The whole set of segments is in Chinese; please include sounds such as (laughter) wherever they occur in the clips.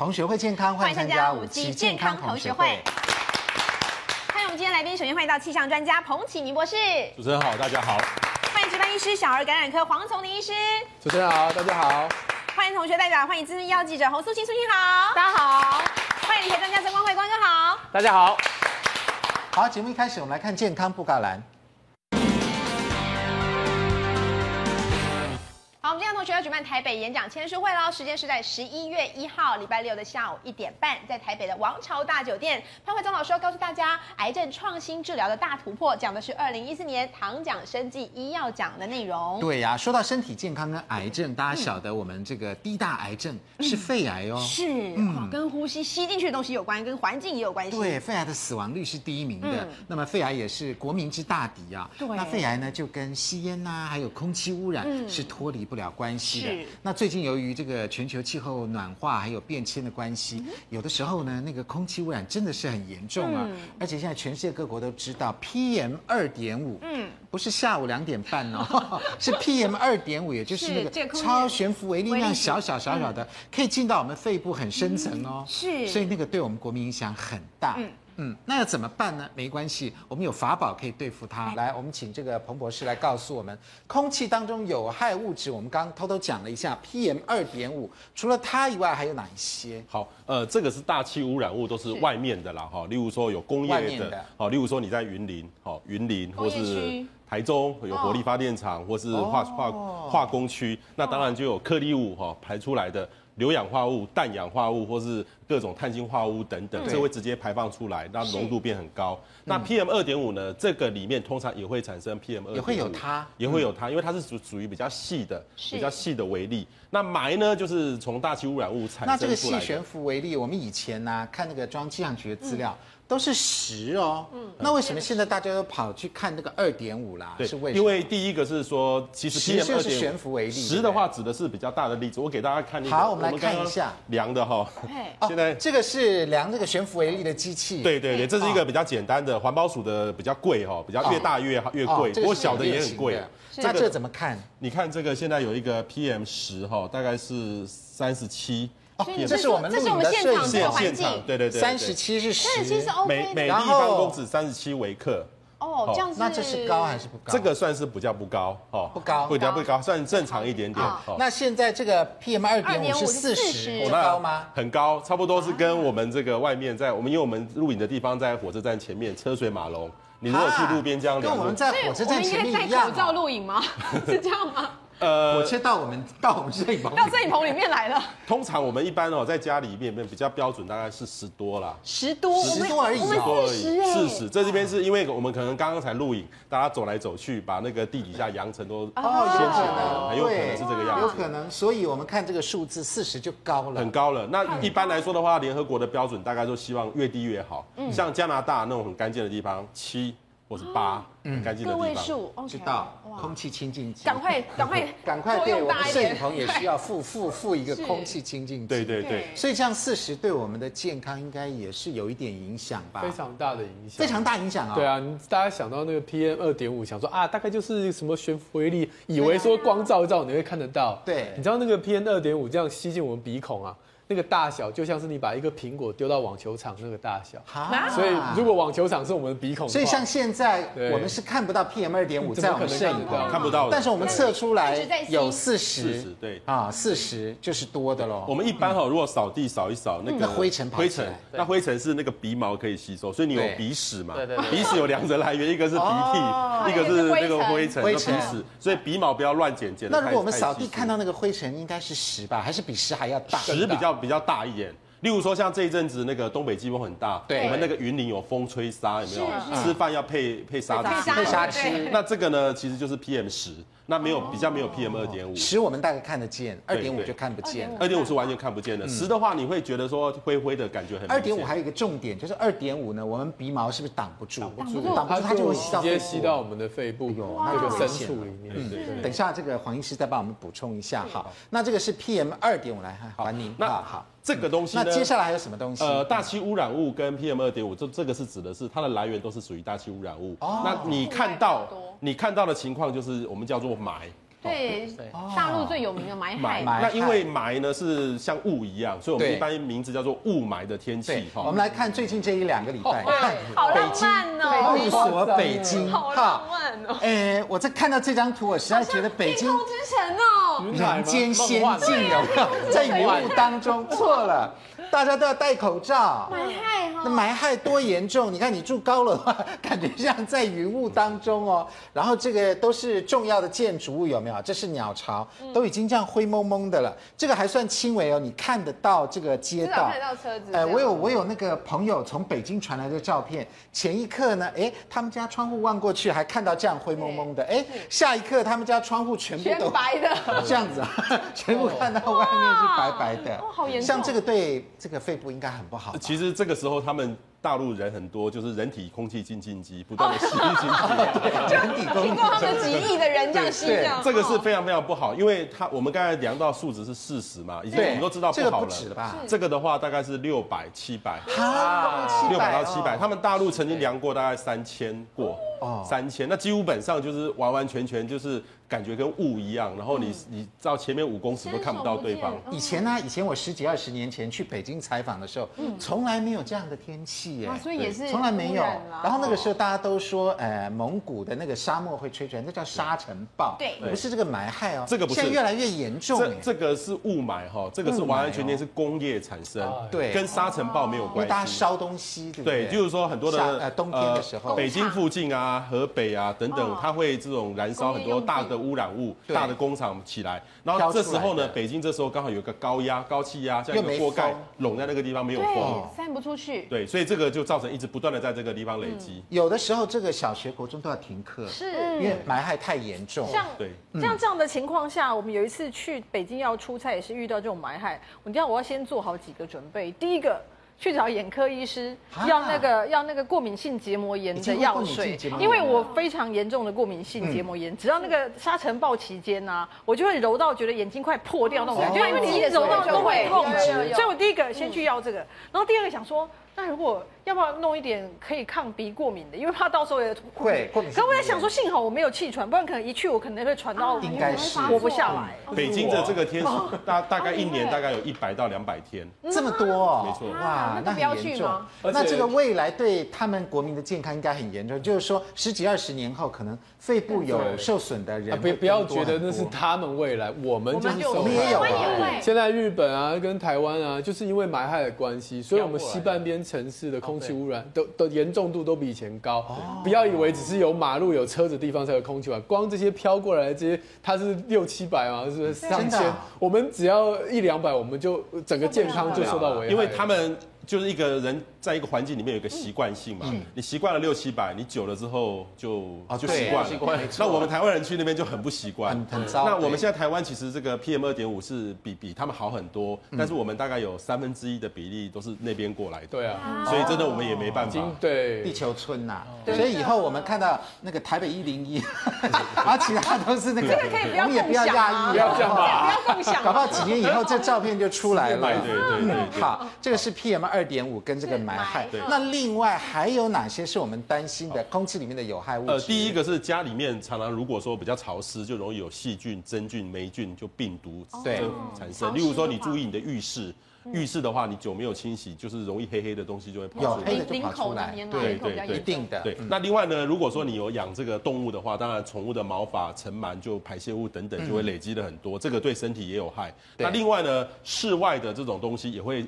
同学会健康，欢迎参加五期健康同学会。欢迎我们今天来宾，首先欢迎到气象专家彭启明博士。主持人好，大家好。欢迎值班医师小儿感染科黄崇林医师。主持人好，大家好。欢迎同学代表，欢迎资深医药记者洪素清，素卿好，大家好。欢迎理学专家曾光辉，光哥好，大家好。好，节目一开始，我们来看健康布告栏。同学要举办台北演讲签书会喽，时间是在十一月一号礼拜六的下午一点半，在台北的王朝大酒店。潘慧宗老师要告诉大家，癌症创新治疗的大突破，讲的是二零一四年唐奖生技医药奖的内容。对呀、啊，说到身体健康跟癌症，大家晓得我们这个第一大癌症是肺癌哦，是，嗯，跟呼吸吸进去的东西有关，跟环境也有关系。对，肺癌的死亡率是第一名的，嗯、那么肺癌也是国民之大敌啊。对，那肺癌呢，就跟吸烟呐、啊，还有空气污染是脱离不了关系的。是那最近由于这个全球气候暖化还有变迁的关系，有的时候呢，那个空气污染真的是很严重啊。而且现在全世界各国都知道 PM 二点五，嗯，不是下午两点半哦，(laughs) 是 PM 二点五，也就是那个超悬浮微粒那样小小小小的，可以进到我们肺部很深层哦。是，所以那个对我们国民影响很大。嗯，那要怎么办呢？没关系，我们有法宝可以对付它。来，我们请这个彭博士来告诉我们，空气当中有害物质，我们刚刚偷偷讲了一下，PM 二点五，除了它以外，还有哪一些？好，呃，这个是大气污染物，都是外面的啦，哈，例如说有工业的，好，例如说你在云林，好，云林或是台中有火力发电厂，或是化化化工区，那当然就有颗粒物哈排出来的。硫氧化物、氮氧化物，或是各种碳氢化物等等，这会直接排放出来，那浓度变很高。那 PM 二点五呢？这个里面通常也会产生 PM 二点五，也会有它，也会有它，因为它是属属于比较细的、比较细的微粒。那霾呢，就是从大气污染物产生出来的。那这个细悬浮微粒，我们以前呢看那个中央气象局的资料。都是十哦，嗯，那为什么现在大家都跑去看那个二点五啦？对，是为什么？因为第一个是说，其实十就是悬浮为例，十的话指的是比较大的粒子。我给大家看一下，好，我们来看一下量的哈。现在这个是量这个悬浮为例的机器。对对对，这是一个比较简单的，环保署的比较贵哈，比较越大越越贵，不过小的也很贵。那这怎么看？你看这个现在有一个 PM 十哈，大概是三十七。这是我们录影的摄影的环境，对对对，三十七是十，每每立方公尺三十七微克。哦，这样子，那这是高还是不高？这个算是比较不高，哦，不高，比较不高，算正常一点点。那现在这个 PM 二点五是四十，高吗？很高，差不多是跟我们这个外面在我们因为我们录影的地方在火车站前面，车水马龙。你如果去路边这样，跟我们在火车站前面一样。戴口罩录影吗？(laughs) 是这样吗？呃，我切到我们到我们摄影棚，到摄影棚里面来了。通常我们一般哦，在家里面比较标准，大概是十多啦，十多，十多而已，十多而已，四十。在这边是因为我们可能刚刚才录影，大家走来走去，把那个地底下扬尘都哦，掀起来了，很有可能是这个样子，有可能。所以我们看这个数字四十就高了，很高了。那一般来说的话，联合国的标准大概都希望越低越好。像加拿大那种很干净的地方，七。或是八，嗯，干净的地方。个位数，知道。空气清净机，赶快，(laughs) 赶快，赶快！对，我们摄影棚也需要附附附一个空气清净机。对对对。所以这样四十对我们的健康应该也是有一点影响吧？非常大的影响，非常大影响啊！对啊，大家想到那个 PM 二点五，想说啊，大概就是什么悬浮微粒，以为说光照一照你会看得到。对，你知道那个 PM 二点五这样吸进我们鼻孔啊？那个大小就像是你把一个苹果丢到网球场那个大小，所以如果网球场是我们的鼻孔，所以像现在我们是看不到 PM 二点五在我们摄影棚看不到，但是我们测出来有四十，对。啊，四十就是多的喽。我们一般哈，如果扫地扫一扫那个灰尘，灰尘，那灰尘是那个鼻毛可以吸收，所以你有鼻屎嘛？鼻屎有两种来源，一个是鼻涕，一个是那个灰尘，灰尘，所以鼻毛不要乱剪剪。那如果我们扫地看到那个灰尘，应该是十吧？还是比十还要大？十比较。比较大一点，例如说像这一阵子那个东北季风很大，对，我们那个云林有风吹沙，有没有？吃饭要配配沙子，配沙吃。那这个呢，其实就是 PM 十。那没有比较没有 PM 二点五，十我们大概看得见，二点五就看不见。二点五是完全看不见的，十的话你会觉得说灰灰的感觉很。二点五还有一个重点，就是二点五呢，我们鼻毛是不是挡不住？挡不住，挡不住，它就会直接吸到我们的肺部，那个深处里面。嗯，等一下这个黄医师再帮我们补充一下。好，那这个是 PM 二点五来，还您。那好，这个东西那接下来还有什么东西？呃，大气污染物跟 PM 二点五，这这个是指的是它的来源都是属于大气污染物。哦。那你看到你看到的情况就是我们叫做霾。对，大陆最有名的霾害。那因为霾呢是像雾一样，所以我们一般名字叫做雾霾的天气。哈我们来看最近这一两个礼拜，好浪漫哦，雾锁北京，好浪漫哦。哎，我在看到这张图，我实在觉得北京天空之城哦，人间仙境有没有？在云雾当中，错了。大家都要戴口罩，霾害哈，那霾害多严重？你看你住高楼的话，(laughs) 感觉像在云雾当中哦。然后这个都是重要的建筑物，有没有？这是鸟巢，都已经这样灰蒙蒙的了。这个还算轻微哦，你看得到这个街道，看得到车子。哎，我有我有那个朋友从北京传来的照片，前一刻呢，哎，他们家窗户望过去还看到这样灰蒙蒙的，哎，下一刻他们家窗户全部都白的，(laughs) 这样子啊，(laughs) 全部看到外面是白白的，哦，好严重。像这个对。这个肺部应该很不好。其实这个时候他们大陆人很多，就是人体空气清净机不断的吸进去，(laughs) 对，人体空气。经过他们几亿的人这样吸掉，这个是非常非常不好，因为它我们刚才量到数值是四十嘛，已经我们都知道不好了。这个不止了吧？这个的话大概是六百、七百，六百到七百。他们大陆曾经量过大概三千过，哦，三千，那基本上就是完完全全就是。感觉跟雾一样，然后你你到前面五公尺都看不到对方。以前呢，以前我十几二十年前去北京采访的时候，从来没有这样的天气耶，所以也是从来没有。然后那个时候大家都说，呃，蒙古的那个沙漠会吹出来，那叫沙尘暴，对，不是这个霾害哦。这个不是，现在越来越严重。这这个是雾霾哈，这个是完完全全是工业产生，对，跟沙尘暴没有关系。因为大家烧东西，对不对？对，就是说很多的呃冬天的时候，北京附近啊、河北啊等等，它会这种燃烧很多大的污染物。大的工厂起来，然后这时候呢，北京这时候刚好有一个高压、高气压，像一个锅盖拢在那个地方，没有风，散不出去。对，所以这个就造成一直不断的在这个地方累积。有的时候，这个小学、国中都要停课，是，因为霾害太严重。像对，像这样的情况下，我们有一次去北京要出差，也是遇到这种霾害。我这样，我要先做好几个准备。第一个。去找眼科医师，要那个要那个过敏性结膜炎的药水，因为我非常严重的过敏性结膜炎，只要那个沙尘暴期间呐，我就会揉到觉得眼睛快破掉那种感觉，因为你一揉到都会痛，所以我第一个先去要这个，然后第二个想说。那如果要不要弄一点可以抗鼻过敏的？因为怕到时候也会过敏。可我在想说，幸好我没有气喘，不然可能一去我可能会传到，应该是活不下来。北京的这个天数大大概一年大概有一百到两百天，(laughs) 这么多，没错。哇，那很严重。那这个未来对他们国民的健康应该很严重，就是说十几二十年后可能肺部有受损的人，不不要觉得那是他们未来，我们就是我们也有啊。现在日本啊跟台湾啊，就是因为埋害的关系，所以我们西半边。城市的空气污染都都严重度都比以前高，不要以为只是有马路有车子的地方才有空气污染，光这些飘过来的这些，它是六七百嘛，是不是？上千？我们只要一两百，我们就整个健康就受到危害，因为他们。就是一个人在一个环境里面有一个习惯性嘛，你习惯了六七百，你久了之后就啊就习惯了。那我们台湾人去那边就很不习惯，很糟。那我们现在台湾其实这个 PM 二点五是比比他们好很多，但是我们大概有三分之一的比例都是那边过来的。对啊，所以真的我们也没办法。对，地球村呐，所以以后我们看到那个台北一零一，然 (laughs) 后其他都是那个，我们也不要讶异，不要这样吧，不要共享。搞不好几年以后这照片就出来了。对对对，好，这个是 PM 二点五跟这个霾害。那另外还有哪些是我们担心的空气里面的有害物质？呃，第一个是家里面常常如果说比较潮湿，就容易有细菌、真菌、霉菌就病毒对产生。例如说你注意你的浴室。浴室的话，你久没有清洗，就是容易黑黑的东西就会跑出来，有黑的就跑出来，对对对，一定的。对，那另外呢，如果说你有养这个动物的话，当然宠物的毛发、尘螨就排泄物等等就会累积的很多，这个对身体也有害。那另外呢，室外的这种东西也会，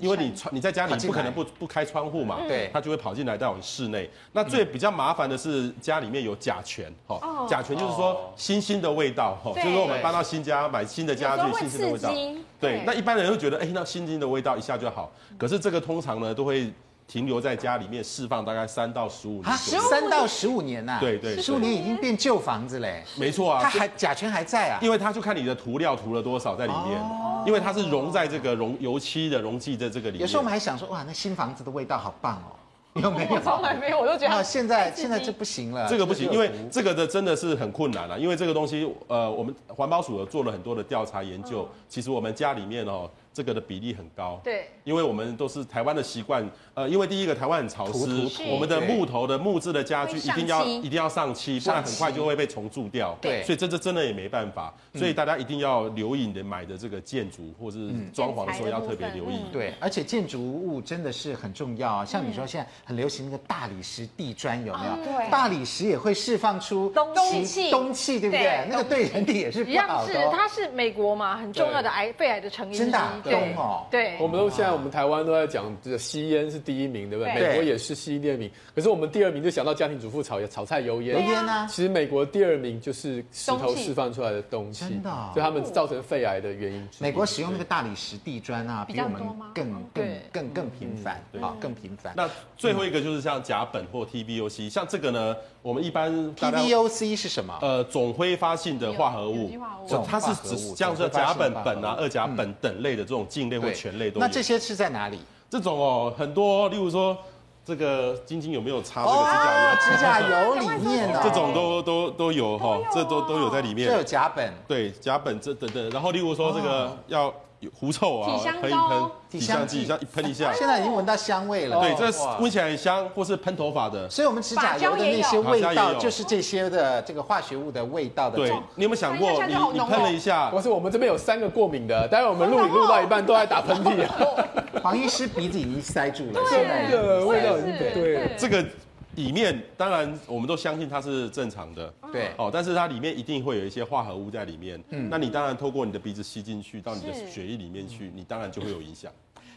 因为你窗你在家里不可能不不开窗户嘛，对，它就会跑进来到我们室内。那最比较麻烦的是家里面有甲醛，哈，甲醛就是说新腥的味道，哈，就是说我们搬到新家买新的家具，新鲜的味道。对，那一般人会觉得，哎，那新鲜的味道一下就好。可是这个通常呢，都会停留在家里面释放大概三到十五年。三到十五年呐？对对，十五年已经变旧房子嘞。没错啊，它还甲醛还在啊。因为它就看你的涂料涂了多少在里面，因为它是溶在这个溶油漆的溶剂在这个里面。有时候我们还想说，哇，那新房子的味道好棒哦。有没有？(laughs) 从来没有，我都觉得。啊现在现在这不行了，这个不行，因为这个的真的是很困难了。因为这个东西，呃，我们环保署做了很多的调查研究，其实我们家里面哦。这个的比例很高，对，因为我们都是台湾的习惯，呃，因为第一个台湾很潮湿，我们的木头的木质的家具一定要一定要上漆，不然很快就会被虫蛀掉，对，所以这这真的也没办法，所以大家一定要留意你的买的这个建筑或是装潢的时候要特别留意，对，而且建筑物真的是很重要啊，像你说现在很流行那个大理石地砖，有没有？对，大理石也会释放出东气，东气对不对？那个对人体也是不好的。一样是，它是美国嘛，很重要的癌肺癌的成因真的。对。哦，对，我们都现在我们台湾都在讲这个吸烟是第一名，对不对？美国也是吸第二名，可是我们第二名就想到家庭主妇炒炒菜油烟。油烟呢？其实美国第二名就是石头释放出来的东西，真的，所以他们造成肺癌的原因。美国使用那个大理石地砖啊，比我们更更更更频繁，啊，更频繁。那最后一个就是像甲苯或 TVOC，像这个呢，我们一般 TVOC 是什么？呃，总挥发性的化合物，它是指像是甲苯、苯啊、二甲苯等类的这种茎类或醛类都有。那这些是在哪里？这种哦，很多，例如说这个晶晶有没有擦这个指甲油？指甲油里面的这种都都都有哈，这都都有在里面。这有甲苯，对，甲苯这等等。然后例如说这个要。狐臭啊，喷一喷，体香剂，像喷一下，现在已经闻到香味了。对，这闻起来很香，或是喷头发的。所以，我们指甲油的那些味道，就是这些的这个化学物的味道的。对，你有没有想过，你你喷了一下？不是，我们这边有三个过敏的，待会我们录影录到一半都在打喷嚏。黄医师鼻子已经塞住了，现在这个味道已经对这个。里面当然我们都相信它是正常的，对。哦，但是它里面一定会有一些化合物在里面，嗯，那你当然透过你的鼻子吸进去到你的血液里面去，你当然就会有影响。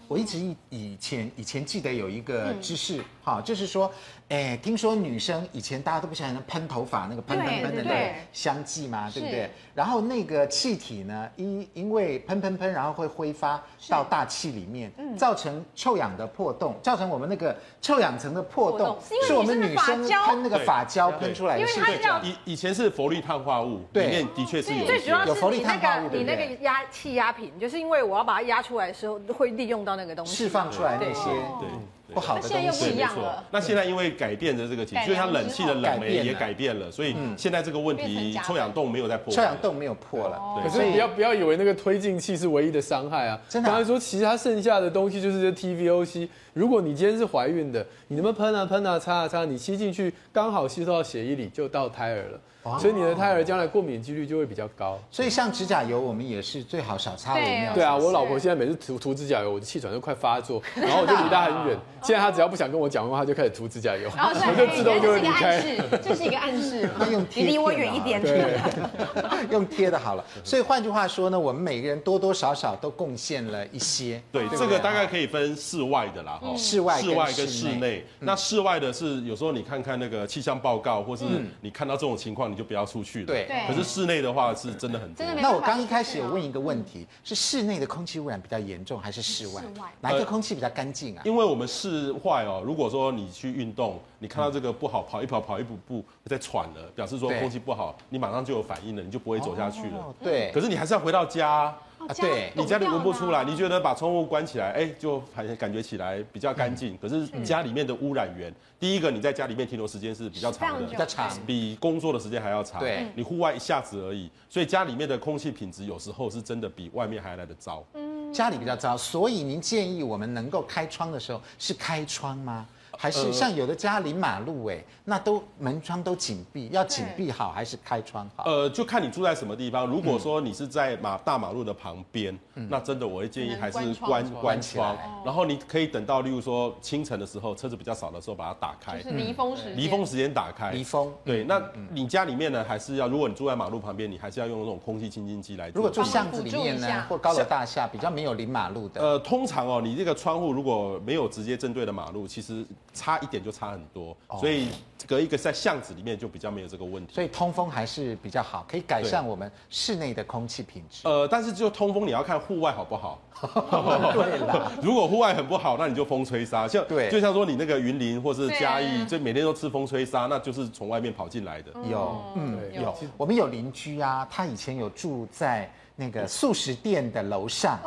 我一直以以前以前记得有一个知识，哈，就是说。哎，听说女生以前大家都不喜欢喷头发那个喷喷喷的那个香剂嘛，对不对？然后那个气体呢，因因为喷喷喷，然后会挥发到大气里面，造成臭氧的破洞，造成我们那个臭氧层的破洞，是我们女生喷那个发胶喷出来的。因为它以以前是氟氯碳化物，里面的确是有。最主要是你那个你那个压气压瓶，就是因为我要把它压出来的时候，会利用到那个东西，释放出来那些。对。不好的东西，现在又不一样了。那现在因为改变的这个情况，就像冷气的冷媒也改变了，所以现在这个问题臭氧洞没有再破。臭氧洞没有破了。可是不要不要以为那个推进器是唯一的伤害啊！真的，刚才说其他剩下的东西就是这 TVOC。如果你今天是怀孕的，你能不能喷啊喷啊擦啊擦？你吸进去刚好吸收到血液里，就到胎儿了。所以你的胎儿将来过敏几率就会比较高。所以像指甲油，我们也是最好少擦为妙。对啊，我老婆现在每次涂涂指甲油，我的气喘都快发作，(laughs) 然后我就离她很远。现在她只要不想跟我讲话，她就开始涂指甲油，我就自动就会离开。这是一个暗示，那用你，离我远一点。(laughs) 用贴的好了。所以换句话说呢，我们每个人多多少少都贡献了一些。对，这个大概可以分室外的啦，哈，室外、室外跟室内。那室外的是有时候你看看那个气象报告，或是你看到这种情况，你就不要出去了。对，可是室内的话是真的很真的。那我刚一开始有问一个问题，是室内的空气污染比较严重，还是室外？室外哪一个空气比较干净啊？因为我们室外哦，如果说你去运动，你看到这个不好，跑一跑，跑一步步在喘了，表示说空气不好，你马上就有反应了，你就不会走下去了。对。可是你还是要回到家。啊，对，你家里闻不出来，你觉得把窗户关起来，哎，就还感觉起来比较干净。可是家里面的污染源，第一个你在家里面停留时间是比较长的，比较长，比工作的时间还要长。对，你户外一下子而已，所以家里面的空气品质有时候是真的比外面还来得糟。嗯，家里比较糟，所以您建议我们能够开窗的时候是开窗吗？还是像有的家临马路哎，那都门窗都紧闭，要紧闭好还是开窗好？呃，就看你住在什么地方。如果说你是在马大马路的旁边，那真的我会建议还是关关窗。然后你可以等到，例如说清晨的时候，车子比较少的时候，把它打开，就是离峰时离峰时间打开。离峰。对，那你家里面呢，还是要，如果你住在马路旁边，你还是要用那种空气清新机来。如果住巷子里面呢，或高楼大厦比较没有临马路的，呃，通常哦，你这个窗户如果没有直接针对的马路，其实。差一点就差很多，所以隔一个在巷子里面就比较没有这个问题。所以通风还是比较好，可以改善我们室内的空气品质。呃，但是就通风你要看户外好不好。(laughs) 对了，(laughs) 如果户外很不好，那你就风吹沙。像对，就像说你那个云林或是嘉义，就每天都吃风吹沙，那就是从外面跑进来的。有，嗯，有。我们有邻居啊，他以前有住在。那个素食店的楼上，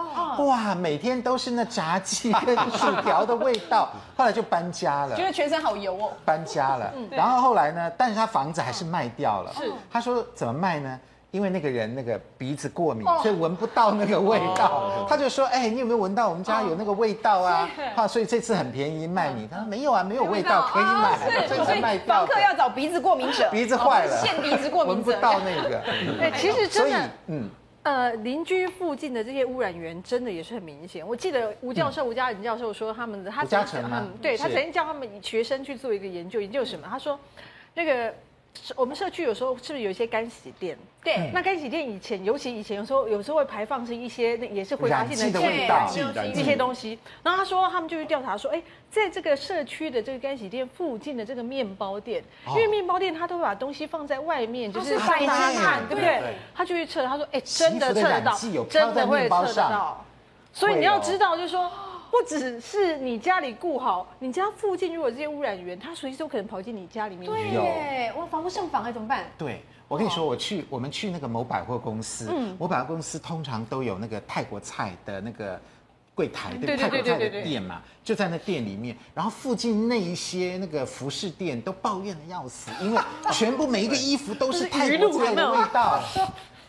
哇，每天都是那炸鸡跟薯条的味道。后来就搬家了，觉得全身好油哦。搬家了，然后后来呢？但是他房子还是卖掉了。是，他说怎么卖呢？因为那个人那个鼻子过敏，所以闻不到那个味道。(laughs) 他就说：“哎，你有没有闻到我们家有那个味道啊？” (laughs) 好，所以这次很便宜卖你。他说：“没有啊，没有味道，可以买。”所以卖房客要找鼻子过敏者，鼻子坏了，现鼻子过敏者，(laughs) 闻不到那个。对，其实真的，嗯。呃，邻居附近的这些污染源真的也是很明显。我记得吴教授、吴嘉玲教授说，他们的他曾经对他曾经叫他们学生去做一个研究，研究什么？他说，那个我们社区有时候是不是有一些干洗店？对，那干洗店以前，尤其以前有时候有时候会排放是一些那也是挥发性的味道，一些东西。然后他说，他们就去调查说，哎，在这个社区的这个干洗店附近的这个面包店，因为面包店他都会把东西放在外面，就是晒他看，对不对？他就去测，他说，哎，真的测得到，真的会测得到。所以你要知道，就是说，不只是你家里顾好，你家附近如果这些污染源，它随时都可能跑进你家里面。对，我防不胜防哎，怎么办？对。我跟你说，我去我们去那个某百货公司，嗯，某百货公司通常都有那个泰国菜的那个柜台，对，泰国菜的店嘛，就在那店里面。然后附近那一些那个服饰店都抱怨的要死，因为全部每一个衣服都是 (laughs) 泰国菜的味道。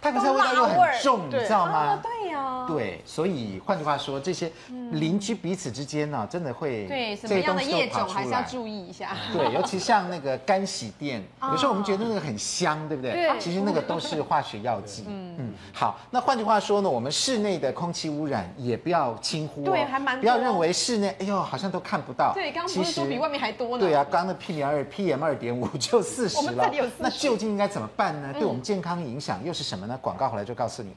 泰国菜味道又很重，你知道吗？对呀。对，所以换句话说，这些邻居彼此之间呢，真的会对什么样的业种还是要注意一下。对，尤其像那个干洗店，(laughs) 有时候我们觉得那个很香，对不对？对。其实那个都是化学药剂。(laughs) 嗯嗯。好，那换句话说呢，我们室内的空气污染也不要轻忽。对，还蛮。不要认为室内，哎呦，好像都看不到。对，刚刚不是说比外面还多呢？对啊，刚刚的 PM 二 PM 二点五就四十了。那究竟应该怎么办呢？对我们健康影响又是什么呢？那广告回来就告诉你。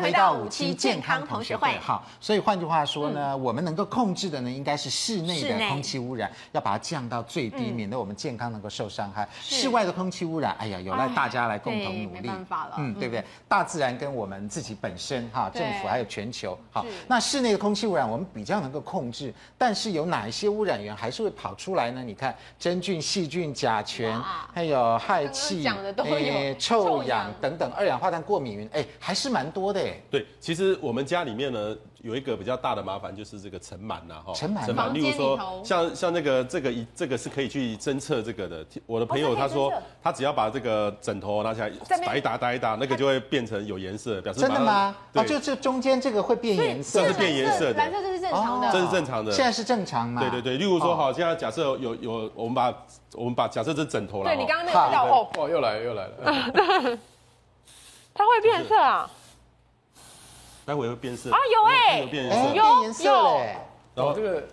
迎回到五期健康同学会。好，所以换句话说呢，我们能够控制的呢，应该是室内的空气污染，要把它降到最低，免得我们健康能够受伤害。室外的空气污染，哎呀，有赖大家来共同努力。没办法了，嗯，对不对？大自然跟我们自己本身哈，政府还有全球。好，那室内的空气污染我们比较能够控制，但是有哪一些污染源还是会跑出来呢？你看，真菌、细菌、甲醛，还有氦气、哎、臭氧等等二氧化碳过敏源，哎，还是蛮多。对。对，其实我们家里面呢，有一个比较大的麻烦，就是这个尘螨呐，哈，尘螨，尘螨，例如说像像那个这个一这个是可以去侦测这个的。我的朋友他说，他只要把这个枕头拿起来打一打打一打，那个就会变成有颜色，表示真的吗？啊，就这中间这个会变颜色，这是变颜色的，蓝色这是正常的，这是正常的，现在是正常嘛？对对对，例如说好，现在假设有有我们把我们把假设这枕头了，对你刚刚那个叫哦，哇，又来了又来了，(laughs) 它会变色啊。待会会变色。啊，有哎，有变色，有颜色嘞，然后这个。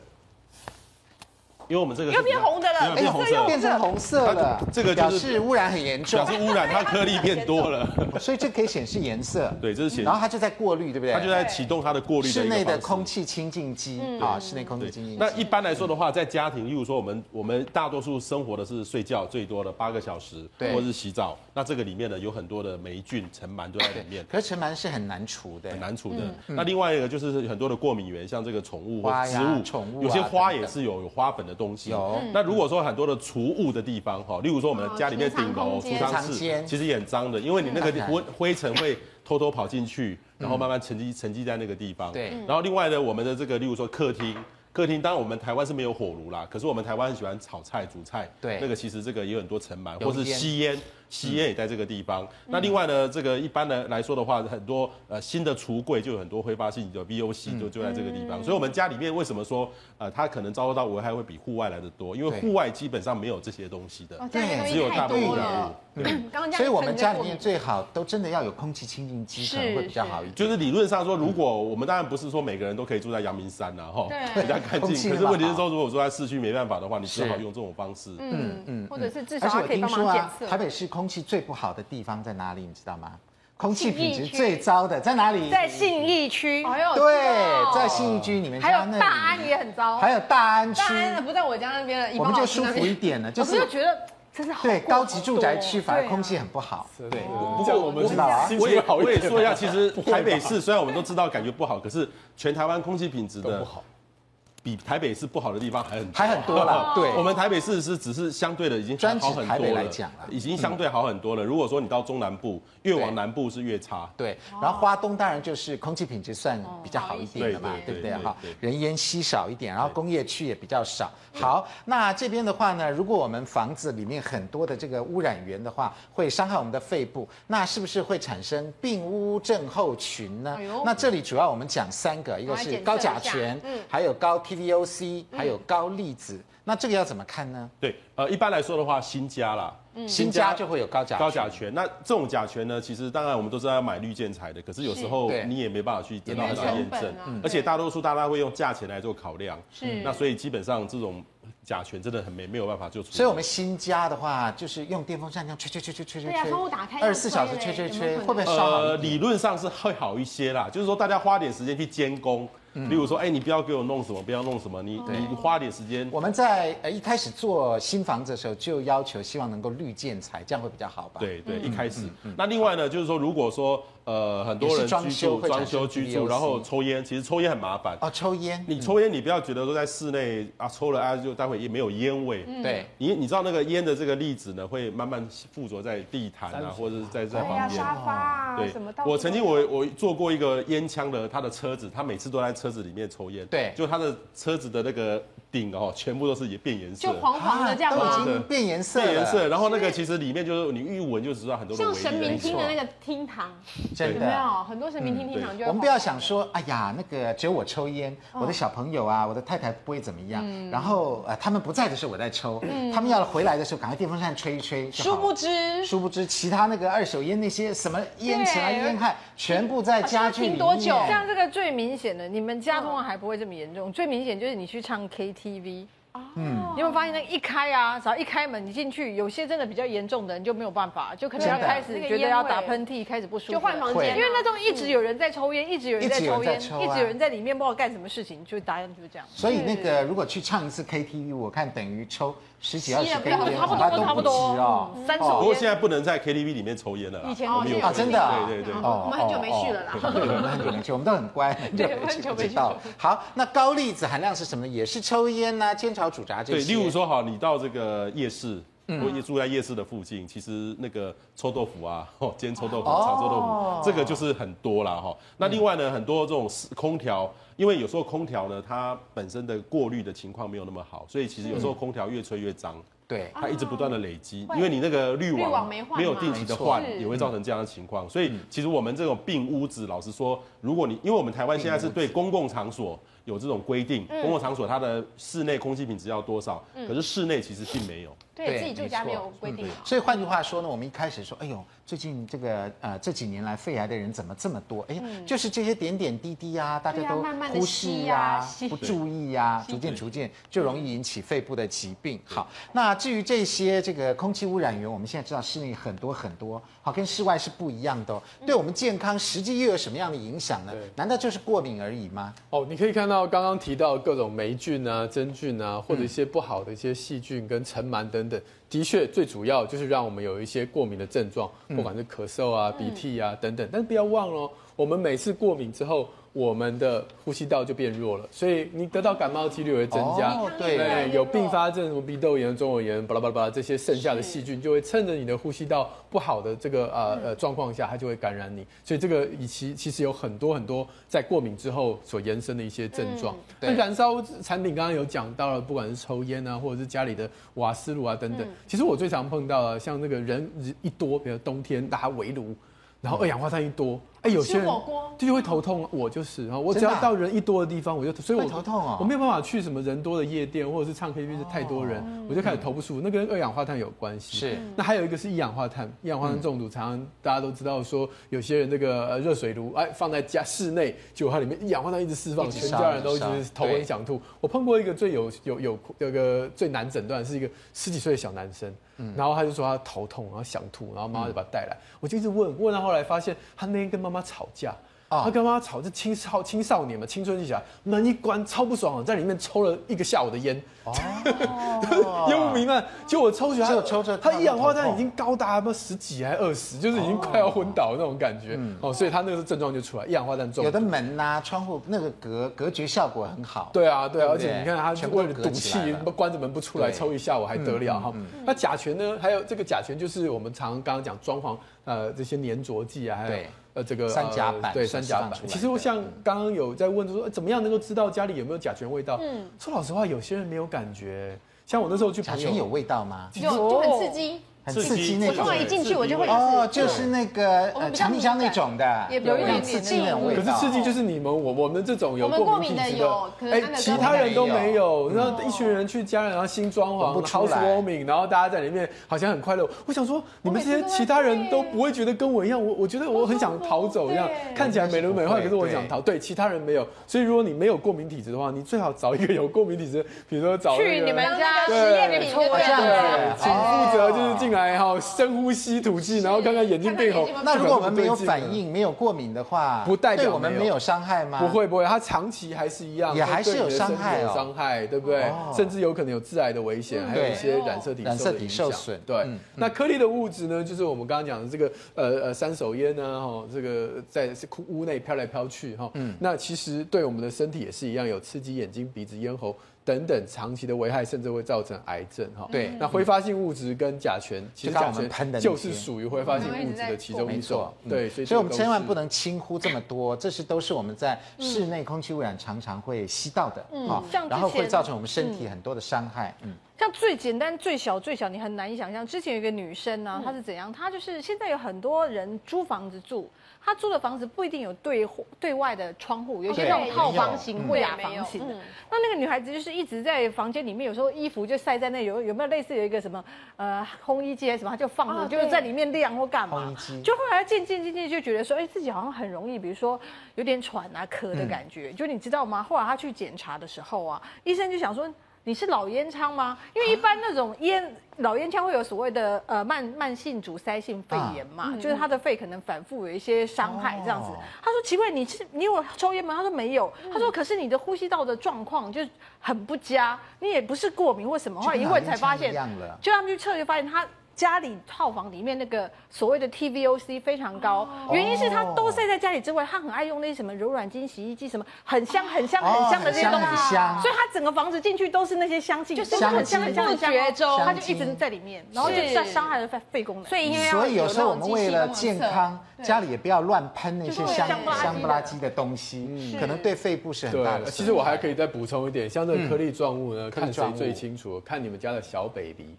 因为我们这个又变红的了，变红色，变成红色了。这个表示污染很严重，表示污染它颗粒变多了，(laughs) 所以这可以显示颜色。对，这是显。然后它就在过滤，对不对？它就在启动它的过滤。室内的空气清净机啊，室内空气清净机。那一般来说的话，在家庭，例如说我们我们大多数生活的是睡觉最多的八个小时，或者是洗澡，那这个里面呢有很多的霉菌、尘螨都在里面。可是尘螨是很难除的，很难除的。那另外一个就是很多的过敏源，像这个宠物或植物，宠物有些花也是有有花粉的东西。有。那如果说很多的除物的地方哈，例如说我们的家里面顶楼、储藏室，其实也很脏的，因为你那个灰灰尘会偷偷跑进去，然后慢慢沉积沉积在那个地方。对。然后另外呢，我们的这个例如说客厅，客厅当然我们台湾是没有火炉啦，可是我们台湾很喜欢炒菜煮菜。对。那个其实这个也有很多尘螨，或是吸烟。吸烟也在这个地方。嗯、那另外呢，这个一般的来说的话，很多呃新的橱柜就有很多挥发性的 VOC 就就在这个地方。嗯、所以，我们家里面为什么说呃它可能遭受到危害会比户外来的多？因为户外基本上没有这些东西的，对，只有大部分所以我们家里面最好都真的要有空气清净机，可能会比较好一点。就是理论上说，如果我们当然不是说每个人都可以住在阳明山呐，哈，比较干净。可是问题是说，如果说在市区没办法的话，你只好用这种方式。嗯嗯，或者是至少可以帮忙检测。台北市空气最不好的地方在哪里？你知道吗？空气品质最糟的在哪里？在信义区。对，在信义区里面。还有大安也很糟。还有大安区。大安不在我家那边了，我们就舒服一点了。就是觉得真是好。对，高级住宅区反而空气很不好。对，不过我们知道啊，我也我也说一下，其实 (laughs) 台北市虽然我们都知道感觉不好，可是全台湾空气品质的不好。比台北市不好的地方还很还很多了。(laughs) 对，我们台北市是只是相对的已经专指台北来讲了，已经相对好很多了。如果说你到中南部，越往南部是越差。对，然后花东当然就是空气品质算比较好一点的嘛，对不对？哈，人烟稀少一点，然后工业区也比较少。好，那这边的话呢，如果我们房子里面很多的这个污染源的话，会伤害我们的肺部，那是不是会产生病污症候群呢？那这里主要我们讲三个，一个是高甲醛，嗯，还有高 T VOC，还有高粒子，那这个要怎么看呢？对，呃，一般来说的话，新家啦，新家就会有高甲高甲醛。那这种甲醛呢，其实当然我们都知道要买绿建材的，可是有时候你也没办法去得到很多验证，而且大多数大家会用价钱来做考量，是。那所以基本上这种甲醛真的很没没有办法就除。所以我们新家的话，就是用电风扇这样吹吹吹吹吹吹，对啊，窗户打开，二十四小时吹吹吹，会不会烧？呃，理论上是会好一些啦，就是说大家花点时间去监工。例如说，哎，你不要给我弄什么，不要弄什么，你你花点时间。我们在呃一开始做新房子的时候，就要求希望能够绿建材，这样会比较好吧？对对，一开始。那另外呢，就是说，如果说呃很多人居住装修居住，然后抽烟，其实抽烟很麻烦。哦，抽烟。你抽烟，你不要觉得说在室内啊抽了啊就待会也没有烟味。对。你你知道那个烟的这个粒子呢，会慢慢附着在地毯啊，或者是在在旁边。沙发啊，对。我曾经我我坐过一个烟枪的，他的车子，他每次都在车子里面抽烟。对，就他的车子的那个顶哦，全部都是也变颜色，就黄黄的这样吗？已经变颜色，变颜色。然后那个其实里面就是你一闻就知道很多像神明厅的那个厅堂，有没有很多神明听听堂？就我们不要想说，哎呀，那个只有我抽烟，我的小朋友啊，我的太太不会怎么样。然后呃，他们不在的时候我在抽，他们要回来的时候赶快电风扇吹一吹。殊不知，殊不知其他那个二手烟那些什么烟尘啊烟害，全部在家具里面。多久？像这个最明显的，你们家通常还不会这么严重。最明显就是你去唱 KTV。嗯，你有没有发现那个一开啊，只要一开门，你进去，有些真的比较严重的人就没有办法，就可能要开始觉得要打喷嚏，开始不舒服，就换房间。因为那种一直有人在抽烟，一直有人在抽烟，一直有人在里面不知道干什么事情，就答案就是这样。所以那个如果去唱一次 KTV，我看等于抽十几二十根烟，差不多差不多哦。三手。不过现在不能在 KTV 里面抽烟了。以前啊，真的，对对对。我们很久没去了啦。对，我们很久没去，我们都很乖，很久没去。好，那高粒子含量是什么呢？也是抽烟呐、煎炒煮炸这些。对，例如说哈，你到这个夜市，或者住在夜市的附近，其实那个臭豆腐啊，煎臭豆腐、炒臭豆腐，这个就是很多啦哈。那另外呢，很多这种空调，因为有时候空调呢，它本身的过滤的情况没有那么好，所以其实有时候空调越吹越脏。对，它一直不断的累积，因为你那个滤网没有定期的换，也会造成这样的情况。所以其实我们这种病屋子，老实说，如果你因为我们台湾现在是对公共场所有这种规定，公共场所它的室内空气品质要多少，可是室内其实并没有。对自己住家没有规定。所以换句话说呢，我们一开始说，哎呦，最近这个呃这几年来肺癌的人怎么这么多？哎呀，就是这些点点滴滴啊，大家都忽视呀，不注意呀，逐渐逐渐就容易引起肺部的疾病。好，那。至于这些这个空气污染源，我们现在知道室内很多很多，好，跟室外是不一样的哦。对我们健康实际又有什么样的影响呢？难道就是过敏而已吗？哦，你可以看到刚刚提到各种霉菌啊、真菌啊，或者一些不好的一些细菌跟尘螨等等，的确最主要就是让我们有一些过敏的症状，不管是咳嗽啊、鼻涕啊等等。但是不要忘了，我们每次过敏之后。我们的呼吸道就变弱了，所以你得到感冒的几率会增加。哦、对，对，有并发症，什么鼻窦炎、中耳炎，巴拉巴拉巴拉，这些剩下的细菌就会趁着你的呼吸道不好的这个呃呃状况下，它就会感染你。所以这个以其其实有很多很多在过敏之后所延伸的一些症状。那、嗯、燃烧产品刚刚有讲到了，不管是抽烟啊，或者是家里的瓦斯炉啊等等。嗯、其实我最常碰到的，像那个人一多，比如冬天大家围炉，然后二氧化碳一多。哎，有些人就会头痛，我就是，然后我只要到人一多的地方，我就，所以我头痛啊，我没有办法去什么人多的夜店，或者是唱 KTV 是太多人，我就开始头不舒服，那跟二氧化碳有关系。是，那还有一个是一氧化碳，一氧化碳中毒，常常大家都知道说，有些人这个热水炉哎放在家室内，结果它里面一氧化碳一直释放，全家人都就是头昏想吐。我碰过一个最有有有有个最难诊断，是一个十几岁的小男生，然后他就说他头痛，然后想吐，然后妈妈就把他带来，我就一直问问到后来发现他那天跟妈妈吵架。他跟妈妈吵，就青少青少年嘛，青春期小孩，门一关超不爽，在里面抽了一个下午的烟，哦，烟雾弥漫，就我抽起来，抽着，他一氧化碳已经高达什么十几还二十，就是已经快要昏倒那种感觉，哦，所以他那个症状就出来，一氧化碳中。有的门呐、窗户那个隔隔绝效果很好。对啊，对啊，而且你看他为了堵气，关着门不出来，抽一下午还得了哈。那甲醛呢？还有这个甲醛就是我们常刚刚讲装潢呃这些粘着剂啊，还有。呃，这个三甲板，对三甲板。其实我像刚刚有在问说，怎么样能够知道家里有没有甲醛味道？嗯，说老实话，有些人没有感觉。像我那时候去，甲醛有味道吗？有，就很刺激。很刺激那种，我一进去我就会哦，就是那个呃强力胶那种的，也有一点刺激的味道。可是刺激就是你们我我们这种有过敏体质的，哎，其他人都没有。然后一群人去家，然后新装潢，house warming，然后大家在里面好像很快乐。我想说，你们这些其他人都不会觉得跟我一样，我我觉得我很想逃走一样，看起来美轮美奂，可是我想逃。对，其他人没有，所以如果你没有过敏体质的话，你最好找一个有过敏体质，比如说找去你们家实验品，对，请负责就是进来哈深。呼吸吐气，然后看看眼睛变红。那如果我们没有反应、没有过敏的话，不代表我们没有伤害吗？不会，不会，它长期还是一样，也还是有伤害，有伤害，对不对？甚至有可能有致癌的危险，还有一些染色体染色体受损。对，那颗粒的物质呢？就是我们刚刚讲的这个呃呃三手烟呢，哈，这个在屋内飘来飘去哈。嗯，那其实对我们的身体也是一样，有刺激眼睛、鼻子、咽喉。等等长期的危害，甚至会造成癌症哈。对，那挥发性物质跟甲醛，其实甲醛就是属于挥发性物质的其中一种。对，所以，所以我们千万不能轻忽这么多，这些都是我们在室内空气污染常常会吸到的啊，然后会造成我们身体很多的伤害。嗯，像最简单、最小、最小，你很难以想象。之前有一个女生呢，她是怎样？她就是现在有很多人租房子住。他租的房子不一定有对对外的窗户，有些那种套房型、会雅房型的。那那个女孩子就是一直在房间里面，有时候衣服就晒在那，有有没有类似有一个什么呃烘衣机还是什么，她就放着，就是在里面晾或干嘛。就后来渐渐渐渐就觉得说，哎，自己好像很容易，比如说有点喘啊、咳的感觉。就你知道吗？后来她去检查的时候啊，医生就想说。你是老烟枪吗？因为一般那种烟老烟枪会有所谓的呃慢慢性阻塞性肺炎嘛，就是他的肺可能反复有一些伤害这样子。他说奇怪，你是你有抽烟吗？他说没有。他说可是你的呼吸道的状况就很不佳，你也不是过敏或什么，后来一问才发现，就他们去测就发现他。家里套房里面那个所谓的 TVOC 非常高，原因是他都晒在家里之外，他很爱用那些什么柔软巾、洗衣机什么，很香很香很香的这些东西，所以他整个房子进去都是那些香气，就是很香很香很香，他就一直在里面，然后就在伤害了肺肺功能。所以所以有时候我们为了健康，家里也不要乱喷那些香香不拉几的东西，可能对肺部是很大的。其实我还可以再补充一点，像这个颗粒状物呢，看谁最清楚，看你们家的小 baby。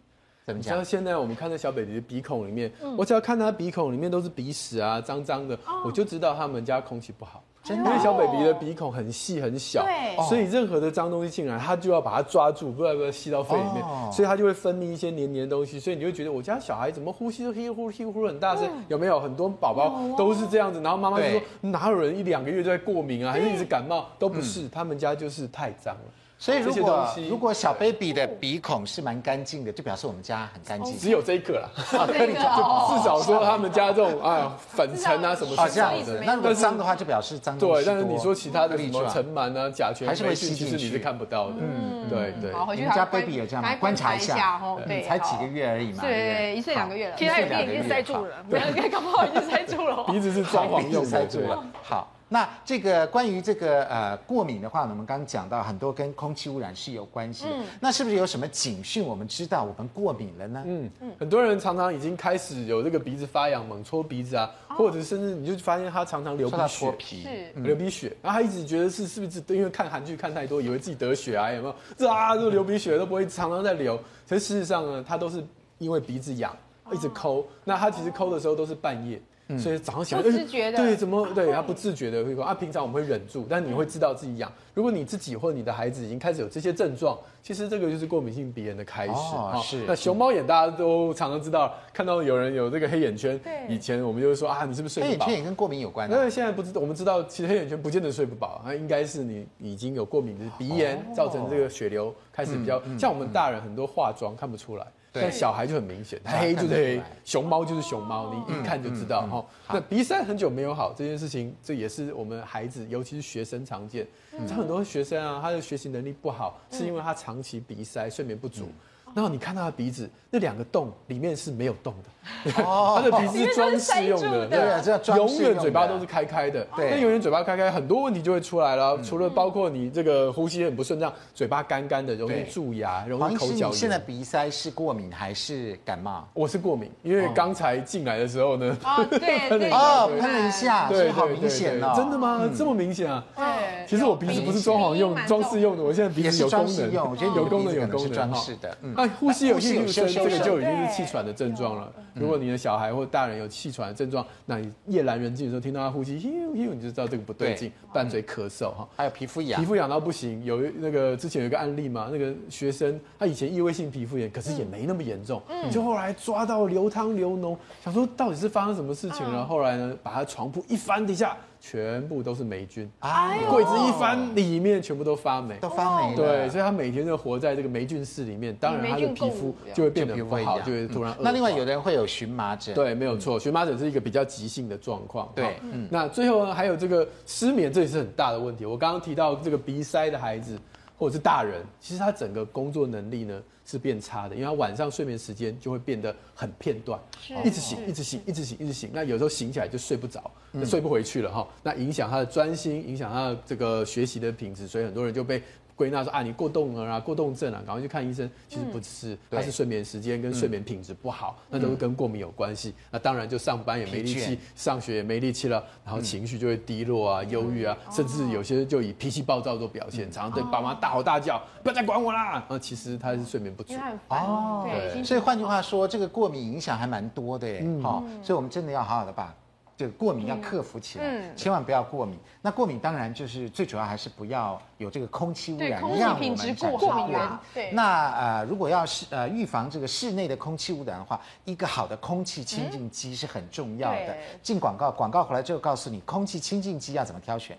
你知道现在我们看到小 baby 的鼻孔里面，我只要看他鼻孔里面都是鼻屎啊，脏脏的，我就知道他们家空气不好。真的，因为小 baby 的鼻孔很细很小，所以任何的脏东西进来，他就要把它抓住，不然不然吸到肺里面，所以他就会分泌一些黏黏的东西，所以你会觉得我家小孩怎么呼吸都呼呼呼呼很大声，有没有？很多宝宝都是这样子，然后妈妈就说哪有人一两个月就在过敏啊，还是一直感冒？都不是，他们家就是太脏了。所以如果如果小 baby 的鼻孔是蛮干净的，就表示我们家很干净。只有这一个啦，颗粒状，至少说他们家这种啊粉尘啊什么是这样的。那如果脏的话，就表示脏。对，但是你说其他的什么尘螨啊、甲醛还是会吸进去，你是看不到的。嗯，对对。我们家 baby 也这样吗？观察一下，对，才几个月而已嘛。对，一岁两个月了，其他已经塞住了，(laughs) 搞不好已经塞住了。鼻子是装潢用 (laughs) 塞住了。好。那这个关于这个呃过敏的话呢，我们刚刚讲到很多跟空气污染是有关系的。嗯，那是不是有什么警讯我们知道我们过敏了呢？嗯嗯，很多人常常已经开始有这个鼻子发痒、猛搓鼻子啊，或者甚至你就发现他常常流鼻血，是。流鼻血，然后他一直觉得是是不是因为看韩剧看太多，以为自己得血癌有没有？这啊，就流鼻血都不会常常在流，其实事实上呢，他都是因为鼻子痒一直抠，那他其实抠的时候都是半夜。所以早上起来，不自觉的，对，怎么对他不自觉的会说啊？平常我们会忍住，但你会知道自己痒。如果你自己或你的孩子已经开始有这些症状，其实这个就是过敏性鼻炎的开始啊。是。那熊猫眼大家都常常知道，看到有人有这个黑眼圈，对以前我们就会说啊，你是不是睡不饱？黑眼圈也跟过敏有关。那现在不知道，我们知道其实黑眼圈不见得睡不饱，那应该是你已经有过敏的鼻炎造成这个血流开始比较。像我们大人很多化妆看不出来。但小孩就很明显，黑就是黑，熊猫就是熊猫，你一看就知道哈。那鼻塞很久没有好这件事情，这也是我们孩子，尤其是学生常见。像很多学生啊，他的学习能力不好，是因为他长期鼻塞、睡眠不足。然后你看他的鼻子，那两个洞里面是没有洞的，(laughs) 他的鼻子是装饰用的，对，永远嘴巴都是开开的，对，那永远嘴巴开开，很多问题就会出来了。除了包括你这个呼吸很不顺畅，嘴巴干干的，容易蛀牙，容易口角炎。现在鼻塞是过敏还是感冒？我是过敏，因为刚才进来的时候呢，对，(laughs) 哦，喷了一下，对，好明显哦。真的吗？这么明显啊？对，其实我鼻子不是装潢用、装饰用的，我现在鼻子有功能，我觉得有功能，有功能，装饰的，嗯。呼吸有气有声，这个就已经是气喘的症状了。如果你的小孩或大人有气喘的症状，那你夜阑人静的时候听到他呼吸，咻咻，你就知道这个不对劲，伴随咳嗽哈。还有皮肤痒，皮肤痒到不行。有那个之前有一个案例嘛，那个学生他以前异位性皮肤炎，可是也没那么严重，你就后来抓到流汤流脓，想说到底是发生什么事情了。后来呢，把他床铺一翻底下。全部都是霉菌，哎，柜子一翻，里面全部都发霉，都发霉。对，所以他每天就活在这个霉菌室里面，当然他的皮肤就会变得不好，就会突然。那另外有的人会有荨麻疹，对，没有错，荨麻疹是一个比较急性的状况。对，嗯。那最后呢，还有这个失眠，这也是很大的问题。我刚刚提到这个鼻塞的孩子或者是大人，其实他整个工作能力呢，是变差的，因为他晚上睡眠时间就会变得很片段，一直醒，一直醒，一直醒，一直醒。那有时候醒起来就睡不着，就睡不回去了哈。那影响他的专心，影响他的这个学习的品质，所以很多人就被。归纳说啊，你过动儿啊，过动症啊，赶快去看医生。其实不是，他是睡眠时间跟睡眠品质不好，那都是跟过敏有关系。那当然就上班也没力气，上学也没力气了，然后情绪就会低落啊，忧郁啊，甚至有些就以脾气暴躁做表现，常常对爸妈大吼大叫，不要再管我啦。那其实他是睡眠不足。哦，对。所以换句话说，这个过敏影响还蛮多的耶。好，所以我们真的要好好的把。这个过敏要克服起来，嗯、千万不要过敏。那过敏当然就是最主要还是不要有这个空气污染，让你们过敏源。对。那呃，如果要是呃预防这个室内的空气污染的话，一个好的空气清净机是很重要的。进广告，广告回来之后告诉你，空气清净机要怎么挑选。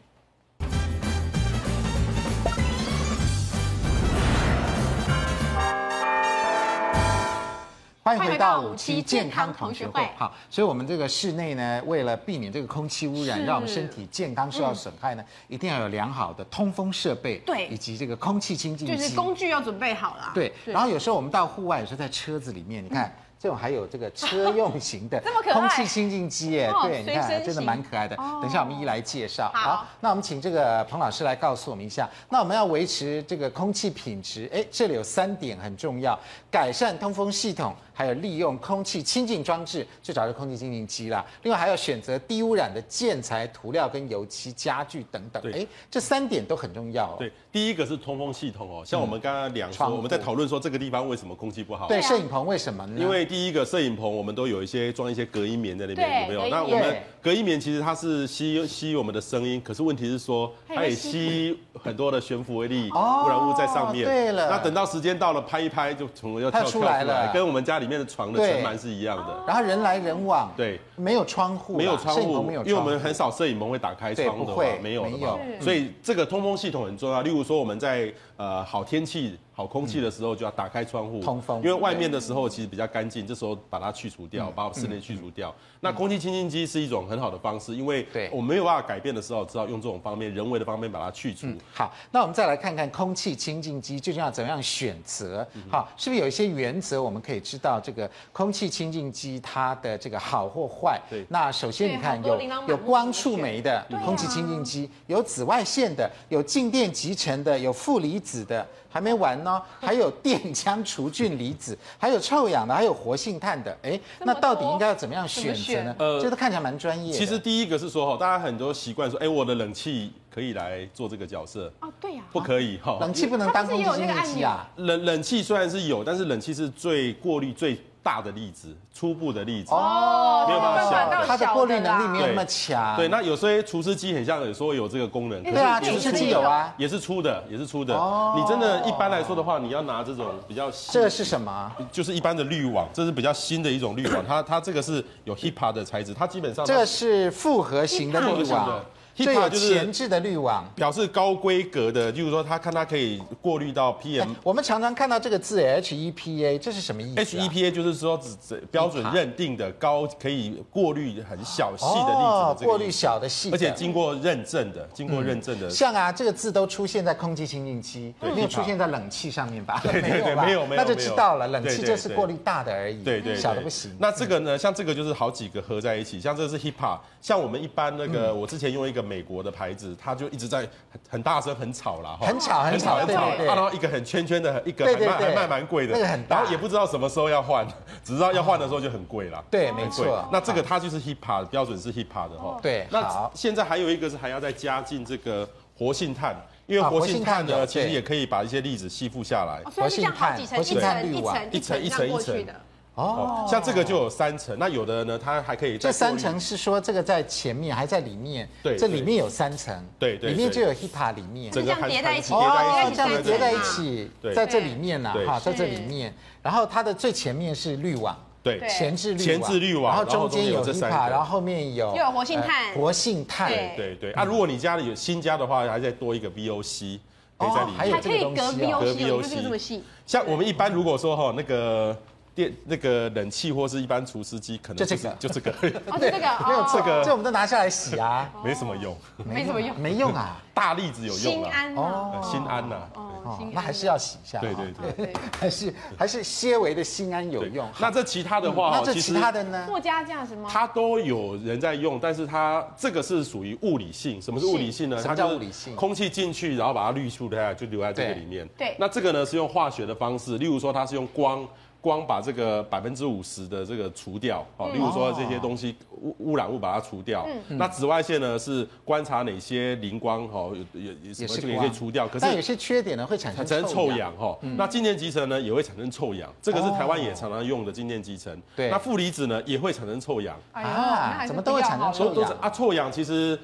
欢迎回到五期健康同学会。好，所以我们这个室内呢，为了避免这个空气污染，让我们身体健康受到损害呢，一定要有良好的通风设备，对，以及这个空气清净机，就是工具要准备好了。对，然后有时候我们到户外，有时候在车子里面，你看。这种还有这个车用型的 (laughs) 空气清净机耶，对，你看真的蛮可爱的。等一下我们一一来介绍。好，那我们请这个彭老师来告诉我们一下。那我们要维持这个空气品质，哎，这里有三点很重要：改善通风系统，还有利用空气清净装置，就找这空气清净机啦。另外还要选择低污染的建材、涂料跟油漆、家具等等。哎，这三点都很重要。对，第一个是通风系统哦，像我们刚刚两说，我们在讨论说这个地方为什么空气不好？对，摄影棚为什么呢？因为第一个摄影棚，我们都有一些装一些隔音棉在那边，有没有？那我们隔音棉其实它是吸吸我们的声音，可是问题是说，它也吸很多的悬浮微粒污染物在上面。对了，那等到时间到了，拍一拍就从又跳出来了，跟我们家里面的床的尘螨是一样的。然后人来人往，对，没有窗户，没有窗户，因为我们很少摄影棚会打开窗的，没有，没有，所以这个通风系统很重要。例如说我们在呃好天气。好空气的时候就要打开窗户通风，因为外面的时候其实比较干净，这时候把它去除掉，把室内去除掉。那空气清净机是一种很好的方式，因为我没有办法改变的时候，只好用这种方面人为的方面把它去除。好，那我们再来看看空气清净机究竟要怎么样选择？好，是不是有一些原则我们可以知道这个空气清净机它的这个好或坏？对。那首先你看有有光触媒的空气清净机，有紫外线的，有静电集成的，有负离子的。还没完呢，(laughs) 还有电浆除菌离子，还有臭氧的，还有活性炭的。哎，那到底应该要怎么样选择呢？呃，这都看起来蛮专业。其实第一个是说哈，大家很多习惯说，哎，我的冷气可以来做这个角色。哦，对呀。不可以哈，冷气不能当空气清净机啊。冷冷气虽然是有，但是冷气是最过滤最。大的粒子，初步的粒子哦，没有办法小，它的过滤能力没有那么强。对，那有些除湿机很像有说有这个功能，对啊，除湿机有啊，也是粗的，也是粗的。哦，你真的，一般来说的话，你要拿这种比较，这个是什么？就是一般的滤网，这是比较新的一种滤网，它它这个是有 HEPA 的材质，它基本上这个是复合型的滤网。HEPA 就是前置的滤网，表示高规格的，就是说它看它可以过滤到 PM。我们常常看到这个字 HEPA，这是什么意思？HEPA 就是说指标准认定的高，可以过滤很小细的粒子，过滤小的细，而且经过认证的，经过认证的。像啊，这个字都出现在空气清净机，没有出现在冷气上面吧？对对对，没有没有，那就知道了，冷气就是过滤大的而已，对对，小的不行。那这个呢，像这个就是好几个合在一起，像这个是 HEPA，像我们一般那个，我之前用一个美国的牌子。它就一直在很大声、很吵啦，很吵、很吵、很吵。然后一个很圈圈的，一个还卖还卖蛮贵的，那个很大。然后也不知道什么时候要换，只知道要换的时候就很贵啦。对，没错。那这个它就是 hipa 标准是 hipa 的哈。对。那现在还有一个是还要再加进这个活性炭，因为活性炭呢，其实也可以把一些粒子吸附下来。活性炭，活性炭滤网，一层一层一层的。哦，像这个就有三层，那有的呢，它还可以。这三层是说这个在前面，还在里面。对，这里面有三层。对对。里面就有 HIPA 里面。这样叠在一起。哦，这样叠在一起，在这里面呢，哈，在这里面。然后它的最前面是滤网。对。前置滤网。前置滤网。然后中间有 HEPA，然后后面有。又有活性炭。活性炭。对对对。啊，如果你家里有新家的话，还再多一个 VOC，可以在里面。还有这个东西。隔 VOC，这么细。像我们一般如果说哈那个。电那个冷气或是一般除湿机，可能就这个，就这个，哦，这个 (laughs) 没有这个，这我们都拿下来洗啊，(laughs) 没什么用，没什么用，没用啊，大粒子有用啊，心安哦，心安呐，哦，那还是要洗一下，对对对，(laughs) 还是还是些微的心安有用。那这其他的话，那这其他的呢？附加价值吗？它都有人在用，但是它这个是属于物理性。什么是物理性呢？它叫物理性？空气进去，然后把它滤出来，就留在这个里面。对。那这个呢是用化学的方式，例如说它是用光。光把这个百分之五十的这个除掉，哦，例如说这些东西污污染物把它除掉。嗯。那紫外线呢是观察哪些灵光，哈，有有有什么这个也可以除掉。可是有些缺点呢会产生臭氧，哈。那静电集成呢也会产生臭氧，这个是台湾也常常用的静电集成。对。那负离子呢也会产生臭氧。啊，怎么都会产生臭氧？啊，臭氧其实。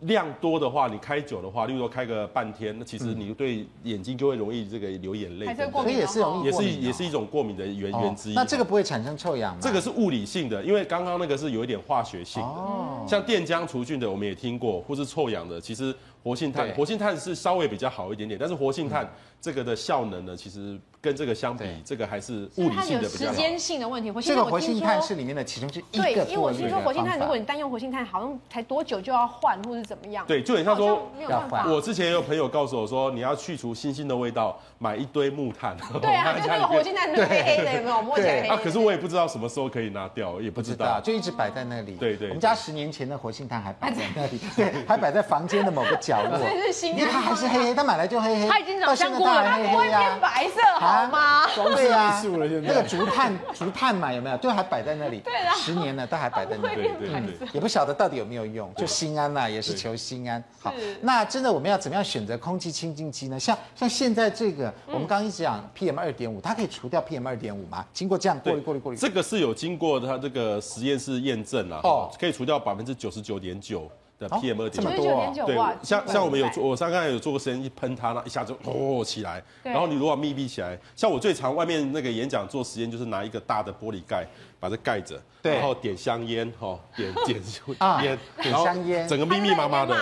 量多的话，你开久的话，例如说开个半天，那其实你对眼睛就会容易这个流眼泪，所以也是容易，也是也是一种过敏的原原之一。那这个不会产生臭氧吗？这个是物理性的，因为刚刚那个是有一点化学性的，像电浆除菌的我们也听过，或是臭氧的，其实活性炭，活性炭是稍微比较好一点点，但是活性炭这个的效能呢，其实。跟这个相比，这个还是物理性的比较好。时间性的问题，这个活性炭是里面的其中之一。对，因为我听说活性炭，如果你单用活性炭，好像才多久就要换，或是怎么样？对，就很像说，要换。我之前也有朋友告诉我说，你要去除腥腥的味道，买一堆木炭。对啊，就那个活性炭是黑黑的，有没有？摸起来黑。啊，可是我也不知道什么时候可以拿掉，也不知道，就一直摆在那里。对对。我们家十年前的活性炭还摆在那里，对，还摆在房间的某个角落。所以是新的。它还是黑黑，它买来就黑黑。它已经长香菇了，它不会变白色，好吗？对啊，那个竹炭 (laughs) 竹炭嘛，有没有？就还摆在那里，十年了都还摆在那里，对对对，(laughs) 也不晓得到底有没有用，就心安呐，也是求心安。好，那真的我们要怎么样选择空气清净机呢？像像现在这个，我们刚刚一直讲 PM 二点五，它可以除掉 PM 二点五吗？经过这样过滤过滤过滤，这个是有经过它这个实验室验证了，哦，可以除掉百分之九十九点九。的 PM 二点五，对，像像我们有做，我刚刚有做过实验，一喷它，那一下就哦起来。然后你如果密闭起来，像我最常外面那个演讲做实验，就是拿一个大的玻璃盖把它盖着，然后点香烟，哈，点 (laughs) 点烟，点香烟，整个密密麻麻的，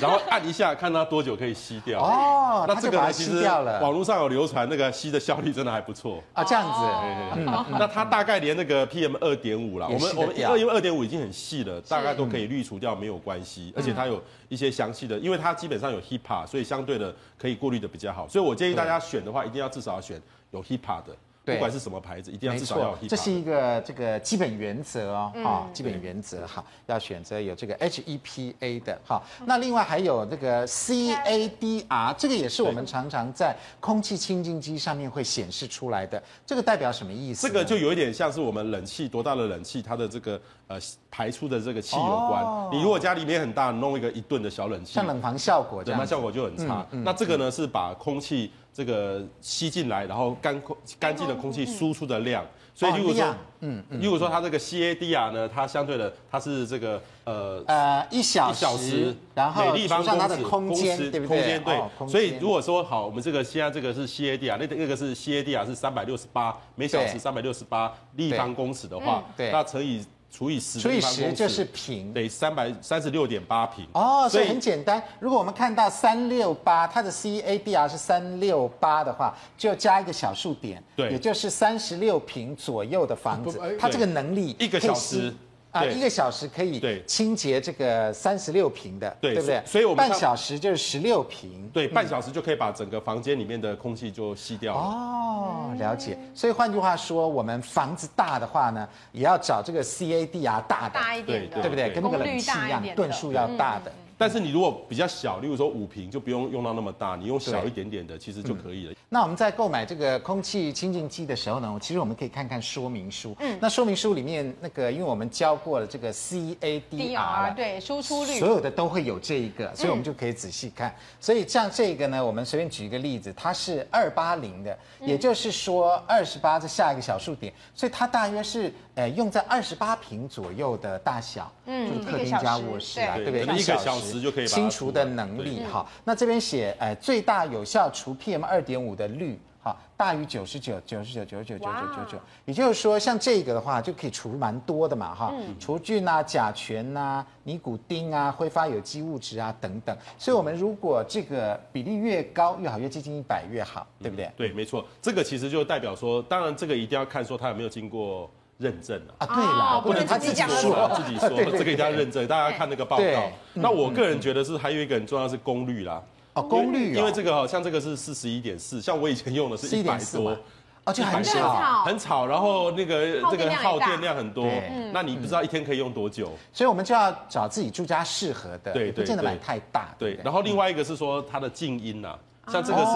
然后按一下，看它多久可以吸掉。哦，那这个呢，其实网络上有流传，那个吸的效率真的还不错啊。这样子，那它大概连那个 PM 二点五啦，我们我们因为二点五已经很细了，大概都可以滤除掉，没有关系。而且它有一些详细的，因为它基本上有 HEPA，所以相对的可以过滤的比较好。所以我建议大家选的话，一定要至少要选有 HEPA 的。不管是什么牌子，一定要至少要有。这是一个这个基本原则哦，哈，基本原则哈，要选择有这个 HEPA 的哈。那另外还有这个 CADR，这个也是我们常常在空气清净机上面会显示出来的。这个代表什么意思？这个就有一点像是我们冷气多大的冷气，它的这个呃排出的这个气有关。你如果家里面很大，弄一个一吨的小冷气，像冷房效果，冷房效果就很差。那这个呢是把空气。这个吸进来，然后干空干净的空气输出的量，所以如果说，嗯，如果说它这个 CADR 呢，它相对的它是这个呃呃一小时，然后每立方公尺空间对不对？空间对，所以如果说好，我们这个现在这个是 CADR，那那个是 CADR 是三百六十八每小时三百六十八立方公尺的话，那乘以除以十，除以十就是平，对，三百三十六点八平。哦，所以很简单。如果我们看到三六八，它的 CADR 是三六八的话，就加一个小数点，对，也就是三十六平左右的房子，它这个能力一个小时。啊，一个小时可以清洁这个三十六平的，对，对不对？所以我们半小时就是十六平，对，半小时就可以把整个房间里面的空气就吸掉了。哦，了解。所以换句话说，我们房子大的话呢，也要找这个 CAD 啊大的，大一点的，对不对？跟那个冷气一样，吨数要大的。但是你如果比较小，例如说五瓶，就不用用到那么大，你用小一点点的，其实就可以了。嗯、那我们在购买这个空气清净机的时候呢，其实我们可以看看说明书。嗯，那说明书里面那个，因为我们教过了这个 CADR，对，输出率，所有的都会有这一个，所以我们就可以仔细看。嗯、所以像这个呢，我们随便举一个例子，它是二八零的，也就是说二十八这下一个小数点，所以它大约是呃用在二十八平左右的大小，嗯，就是客厅加卧室啊，对不对？一个小时。就可以清除的能力哈，那这边写呃最大有效除 PM 二点五的率哈大于九十九九十九九十九九九九九，也就是说像这个的话就可以除蛮多的嘛哈，除菌啊、甲醛啊、尼古丁啊、挥发有机物质啊等等，所以我们如果这个比例越高越好，越接近一百越好，对不对？对，没错，这个其实就代表说，当然这个一定要看说它有没有经过。认证了啊，对了，不能他自己说，自己说，这个一定要认证。大家看那个报告。那我个人觉得是还有一个很重要是功率啦。哦，功率，因为这个好像这个是四十一点四，像我以前用的是一百多，而且很吵，很吵，然后那个这个耗电量很多。那你不知道一天可以用多久？所以我们就要找自己住家适合的，对，不见得买太大。对，然后另外一个是说它的静音呐。像这个是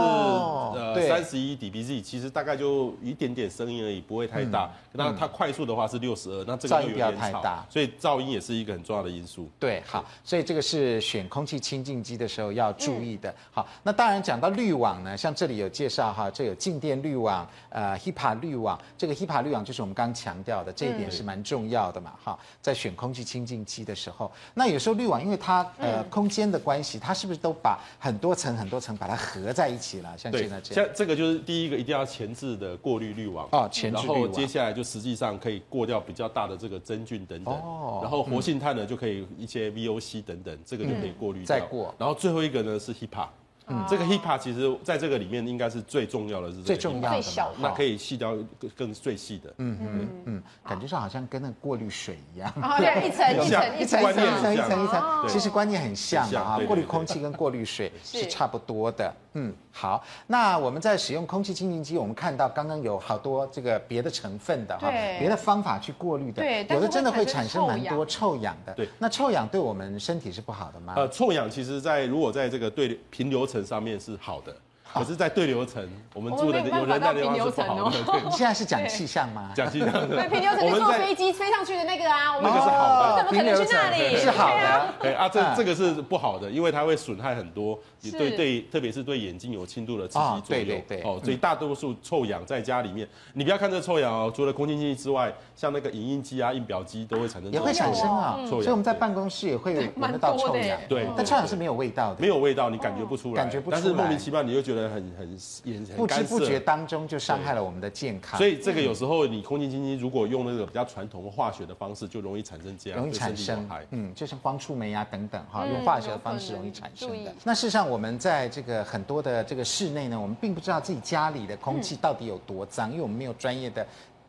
呃三十一 dBz，其实大概就一点点声音而已，不会太大。那它快速的话是六十二，那这个又有点吵，所以噪音也是一个很重要的因素。对，好，所以这个是选空气清净机的时候要注意的。好，那当然讲到滤网呢，像这里有介绍哈，这有静电滤网，呃，HEPA 滤网，这个 HEPA 滤网就是我们刚刚强调的这一点是蛮重要的嘛。哈，在选空气清净机的时候，那有时候滤网因为它呃空间的关系，它是不是都把很多层很多层把它合？合在一起了，像现在这样。像这个就是第一个，一定要前置的过滤滤网啊，前置滤网。然后接下来就实际上可以过掉比较大的这个真菌等等。哦。然后活性炭呢，就可以一些 VOC 等等，这个就可以过滤掉。再过。然后最后一个呢是 HEPA。嗯，这个 HIPA 其实在这个里面应该是最重要的，是最重要的，那可以细掉更更最细的。嗯嗯嗯，感觉上好像跟那个过滤水一样。对，(laughs) 一层一层一层一层一层一层，其实观念很像的啊。过滤空气跟过滤水是差不多的。嗯，好，那我们在使用空气清净机，我们看到刚刚有好多这个别的成分的哈，别的方法去过滤的，对，有的真的会产生蛮多臭氧的。对，那臭氧对我们身体是不好的吗？呃，臭氧其实在如果在这个对平流层上面是好的。可是，在对流层，我们住的有人在流层哦。你 (laughs) 现在是讲气象吗？(laughs) 讲气象。对，平流层是坐飞机飞上去的那个啊。那个是好的。怎么可能去那里？是好的。对啊，这这个是不好的，因为它会损害很多，对对，特别是对眼睛有轻度的刺激作用。对对对。哦，所以大多数臭氧在家里面，你不要看这臭氧哦，除了空气清净机之外，像那个影印机啊、印表机都会产生。也会产生啊，臭氧。所以我们在办公室也会闻得到臭氧。对。但臭氧是没有味道的。没有味道，你感觉不出来。感觉不出来。但是莫名其妙，你就觉得很很。不知不觉当中就伤害了我们的健康，所以这个有时候你空气清净机如果用那个比较传统的化学的方式，就容易产生这样，容易产生，嗯，就像光触媒啊等等哈，用化学的方式容易产生的。那事实上我们在这个很多的这个室内呢，我们并不知道自己家里的空气到底有多脏，因为我们没有专业的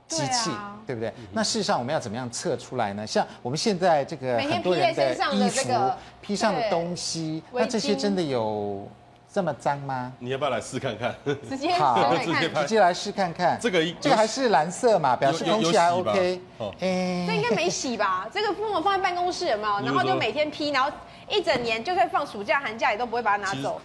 机器，对不对？那事实上我们要怎么样测出来呢？像我们现在这个很多人的衣服披上的东西，那这些真的有？这么脏吗？你要不要来试看看？直接好，直接来试看看。这个这个还是蓝色嘛，表示空气还 OK。哎，这应该没洗吧？这个放放在办公室有没有？然后就每天披，然后一整年就算放暑假寒假也都不会把它拿走。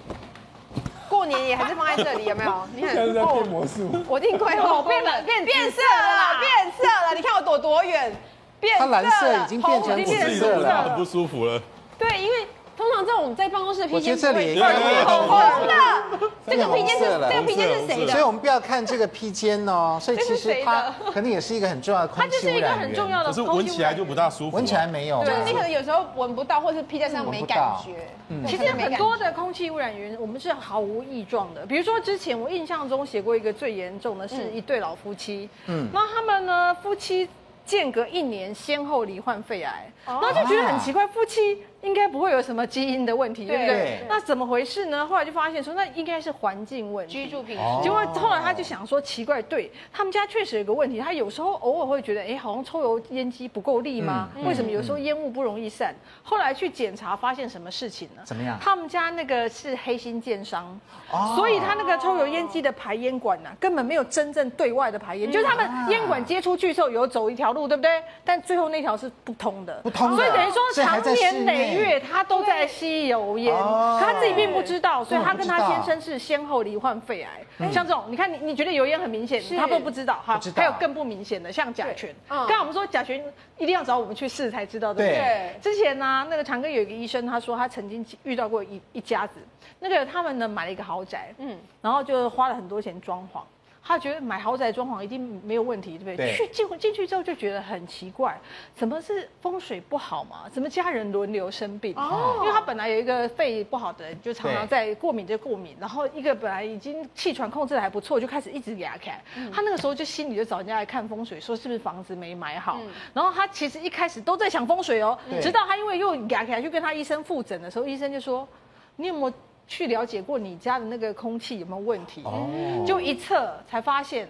过年也还是放在这里有没有？(laughs) 你看，现在在变魔术。我定规划，(laughs) 变了，变变色了，变色了。你看我躲多远？变色了，它蓝色已经变成紫色了，很不舒服了。对，因为。通常这种在办公室的披肩，这里也红的。这个披肩是这个披肩是谁的？所以我们不要看这个披肩哦。所以其实它可能也是一个很重要的空气污染源。它就是一个很重要的，可是闻起来就不大舒服。闻起来没有，就是你可能有时候闻不到，或是披在身上没感觉。嗯，其实很多的空气污染源我们是毫无异状的。比如说之前我印象中写过一个最严重的是一对老夫妻，嗯，那他们呢夫妻。间隔一年先后罹患肺癌，然后就觉得很奇怪，夫妻。应该不会有什么基因的问题，对不对？那怎么回事呢？后来就发现说，那应该是环境问题，居住品质。结果后来他就想说，奇怪，对他们家确实有个问题，他有时候偶尔会觉得，哎，好像抽油烟机不够力吗？为什么有时候烟雾不容易散？后来去检查，发现什么事情呢？怎么样？他们家那个是黑心建商，所以他那个抽油烟机的排烟管呢，根本没有真正对外的排烟，就是他们烟管接出去之后有走一条路，对不对？但最后那条是不通的，不通的。所以等于说长年累月他都。在吸油烟，可他自己并不知道，所以他跟他先生是先后罹患肺癌。像这种，你看你你觉得油烟很明显，他都不知道哈。还有更不明显的，像甲醛。刚刚我们说甲醛一定要找我们去试才知道，对不对？之前呢，那个长庚有一个医生，他说他曾经遇到过一一家子，那个他们呢买了一个豪宅，嗯，然后就花了很多钱装潢。他觉得买豪宅装潢一定没有问题，对不对？对。去进进去之后就觉得很奇怪，怎么是风水不好嘛？怎么家人轮流生病？哦。因为他本来有一个肺不好的人，就常常在过敏就过敏，然后一个本来已经气喘控制的还不错，就开始一直给他看。嗯。他那个时候就心里就找人家来看风水，说是不是房子没买好？嗯。然后他其实一开始都在想风水哦，直到他因为又给他看，去跟他医生复诊的时候，医生就说：“你有没有？”去了解过你家的那个空气有没有问题？哦，就一测才发现，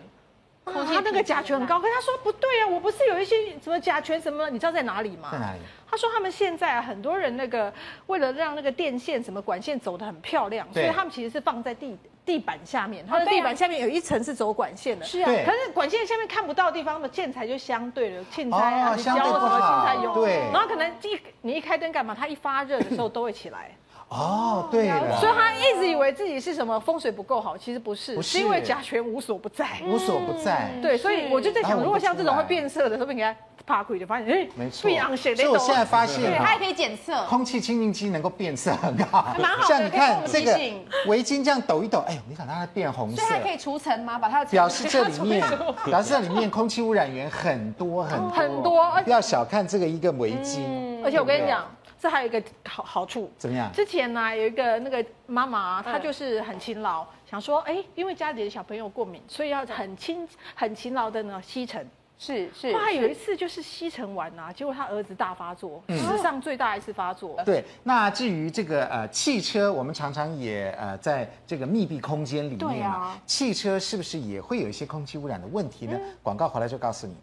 空气那个甲醛很高。可是他说不对啊，我不是有一些什么甲醛什么？你知道在哪里吗？在哪里？他说他们现在很多人那个为了让那个电线什么管线走得很漂亮，所以他们其实是放在地地板下面。它的地板下面有一层是走管线的。是啊。可是管线下面看不到的地方的建材就相对的建材啊，你胶什么建材有。对。然后可能一你一开灯干嘛？它一发热的时候都会起来。哦，对了，所以他一直以为自己是什么风水不够好，其实不是，是。因为甲醛无所不在，无所不在。对，所以我就在想，如果像这种会变色的，是不定给他怕鬼就发现，哎，没错。所以我现在发现，对，它也可以检测，空气清净机能够变色很好，蛮好的。像你看这个围巾这样抖一抖，哎呦，你看它变红色，所以还可以除尘吗？把它表示这里面，(laughs) 表示这里面空气污染源很多很多。很多，不要小看这个一个围巾，而且我跟你讲。这还有一个好好处，怎么样？之前呢，有一个那个妈妈，她就是很勤劳，想说，哎，因为家里的小朋友过敏，所以要很勤很勤劳的呢吸尘。是是。后来有一次就是吸尘完啊，结果他儿子大发作，史上最大一次发作。对。那至于这个呃汽车，我们常常也呃在这个密闭空间里面嘛，汽车是不是也会有一些空气污染的问题呢？广告回来就告诉你。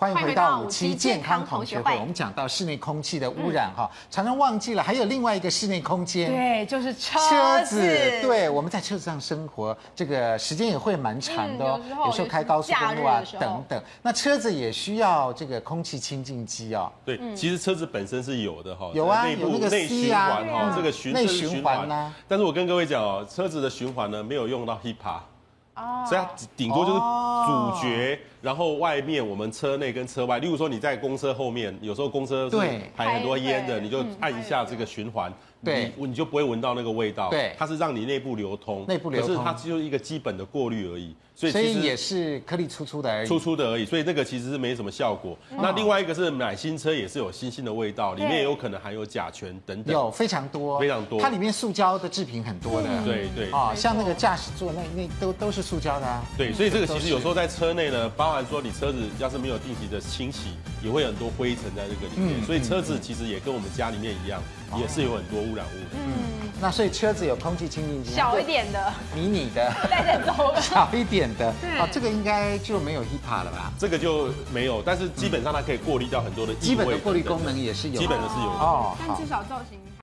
欢迎回到五期健康同学会。我们讲到室内空气的污染哈，常常忘记了还有另外一个室内空间，对，就是车车子。对，我们在车子上生活，这个时间也会蛮长的哦。有时候开高速公路啊等等，那车子也需要这个空气清净机哦。对，其实车子本身是有的哈，有啊，有那个内循环哈，这个循内循环呢。但是我跟各位讲哦，车子的循环呢没有用到 HEPA。所以它顶多就是主角，然后外面我们车内跟车外，例如说你在公车后面，有时候公车是排很多烟的，你就按一下这个循环。对，你就不会闻到那个味道。对，它是让你内部流通，内部流通，可是它就是一个基本的过滤而已，所以所以也是颗粒粗粗的而已，粗粗的而已，所以这个其实是没什么效果。那另外一个是买新车也是有新鲜的味道，里面也有可能含有甲醛等等，有非常多，非常多。它里面塑胶的制品很多的，对对。啊，像那个驾驶座那那都都是塑胶的啊。对，所以这个其实有时候在车内呢，包含说你车子要是没有定期的清洗，也会很多灰尘在这个里面，所以车子其实也跟我们家里面一样。也是有很多污染物。嗯，那所以车子有空气清净机，小一点的，迷你的，带着走，(laughs) 小一点的。对，啊，这个应该就没有 hipa 了吧？这个就没有，但是基本上它可以过滤掉很多的。基本的过滤功能也是有，基本的是有的。哦，但至少造型。